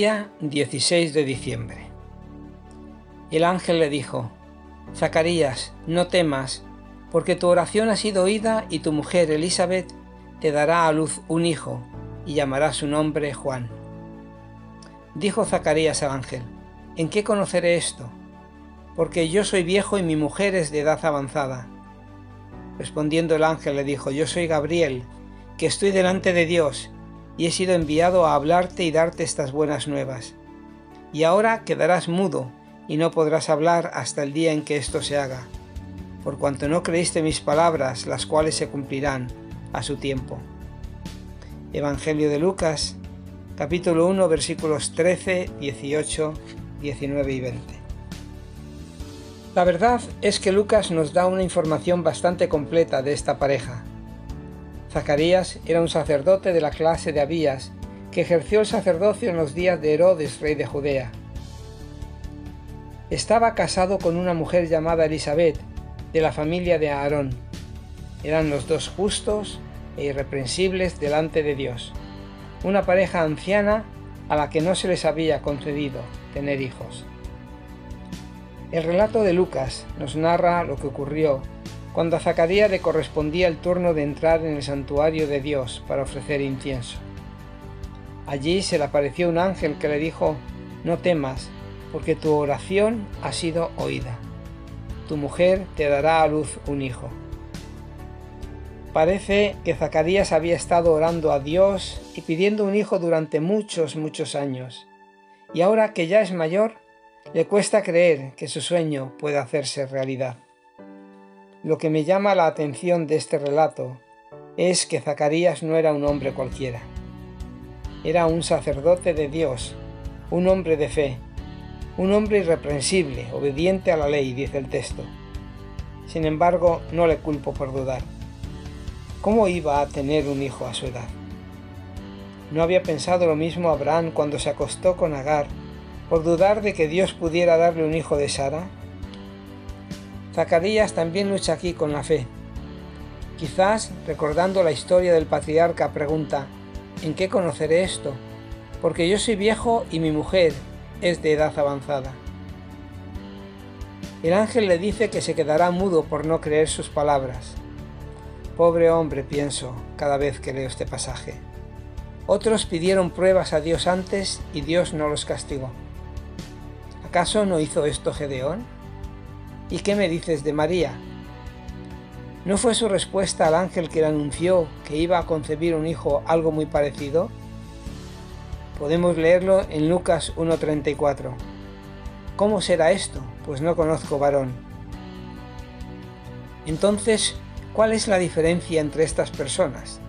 Día 16 de diciembre. El ángel le dijo, Zacarías, no temas, porque tu oración ha sido oída y tu mujer Elizabeth te dará a luz un hijo y llamará su nombre Juan. Dijo Zacarías al ángel, ¿en qué conoceré esto? Porque yo soy viejo y mi mujer es de edad avanzada. Respondiendo el ángel le dijo, yo soy Gabriel, que estoy delante de Dios y he sido enviado a hablarte y darte estas buenas nuevas. Y ahora quedarás mudo y no podrás hablar hasta el día en que esto se haga, por cuanto no creíste mis palabras, las cuales se cumplirán a su tiempo. Evangelio de Lucas, capítulo 1, versículos 13, 18, 19 y 20. La verdad es que Lucas nos da una información bastante completa de esta pareja, Zacarías era un sacerdote de la clase de Abías, que ejerció el sacerdocio en los días de Herodes, rey de Judea. Estaba casado con una mujer llamada Elizabeth, de la familia de Aarón. Eran los dos justos e irreprensibles delante de Dios, una pareja anciana a la que no se les había concedido tener hijos. El relato de Lucas nos narra lo que ocurrió cuando a Zacarías le correspondía el turno de entrar en el santuario de Dios para ofrecer incienso. Allí se le apareció un ángel que le dijo, no temas, porque tu oración ha sido oída. Tu mujer te dará a luz un hijo. Parece que Zacarías había estado orando a Dios y pidiendo un hijo durante muchos, muchos años, y ahora que ya es mayor, le cuesta creer que su sueño pueda hacerse realidad. Lo que me llama la atención de este relato es que Zacarías no era un hombre cualquiera. Era un sacerdote de Dios, un hombre de fe, un hombre irreprensible, obediente a la ley, dice el texto. Sin embargo, no le culpo por dudar. ¿Cómo iba a tener un hijo a su edad? ¿No había pensado lo mismo Abraham cuando se acostó con Agar por dudar de que Dios pudiera darle un hijo de Sara? Zacarías también lucha aquí con la fe. Quizás, recordando la historia del patriarca, pregunta, ¿en qué conoceré esto? Porque yo soy viejo y mi mujer es de edad avanzada. El ángel le dice que se quedará mudo por no creer sus palabras. Pobre hombre, pienso cada vez que leo este pasaje. Otros pidieron pruebas a Dios antes y Dios no los castigó. ¿Acaso no hizo esto Gedeón? ¿Y qué me dices de María? ¿No fue su respuesta al ángel que le anunció que iba a concebir un hijo algo muy parecido? Podemos leerlo en Lucas 1.34. ¿Cómo será esto? Pues no conozco varón. Entonces, ¿cuál es la diferencia entre estas personas?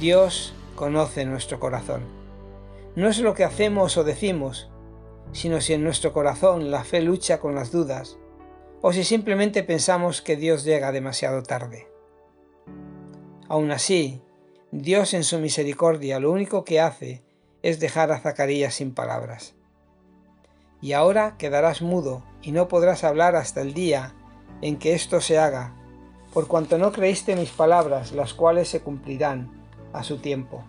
Dios conoce nuestro corazón. No es lo que hacemos o decimos, sino si en nuestro corazón la fe lucha con las dudas, o si simplemente pensamos que Dios llega demasiado tarde. Aún así, Dios en su misericordia lo único que hace es dejar a Zacarías sin palabras. Y ahora quedarás mudo y no podrás hablar hasta el día en que esto se haga, por cuanto no creíste mis palabras, las cuales se cumplirán a su tiempo.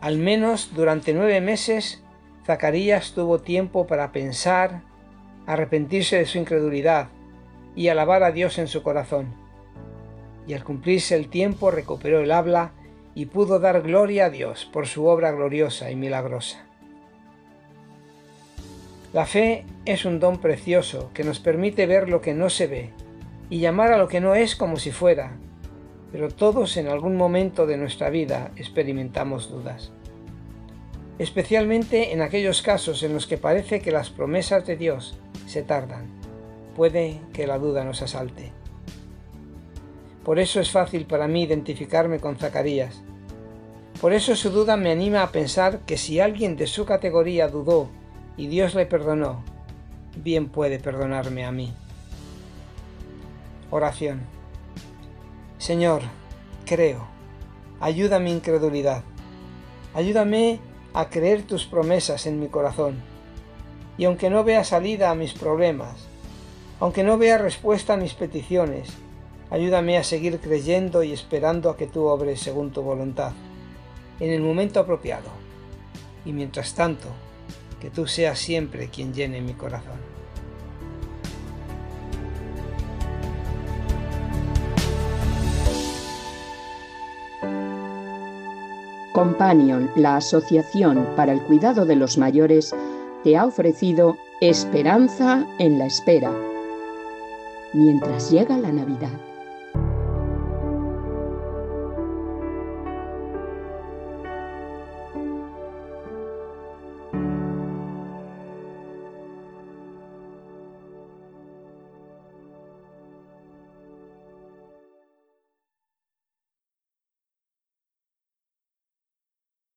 Al menos durante nueve meses Zacarías tuvo tiempo para pensar, arrepentirse de su incredulidad y alabar a Dios en su corazón. Y al cumplirse el tiempo recuperó el habla y pudo dar gloria a Dios por su obra gloriosa y milagrosa. La fe es un don precioso que nos permite ver lo que no se ve y llamar a lo que no es como si fuera, pero todos en algún momento de nuestra vida experimentamos dudas. Especialmente en aquellos casos en los que parece que las promesas de Dios se tardan. Puede que la duda nos asalte. Por eso es fácil para mí identificarme con Zacarías. Por eso su duda me anima a pensar que si alguien de su categoría dudó y Dios le perdonó, bien puede perdonarme a mí. Oración. Señor, creo, ayuda mi incredulidad. Ayúdame a creer tus promesas en mi corazón. Y aunque no vea salida a mis problemas, aunque no vea respuesta a mis peticiones, ayúdame a seguir creyendo y esperando a que tú obres según tu voluntad, en el momento apropiado. Y mientras tanto, que tú seas siempre quien llene mi corazón. Companion, la Asociación para el Cuidado de los Mayores, te ha ofrecido Esperanza en la Espera, mientras llega la Navidad.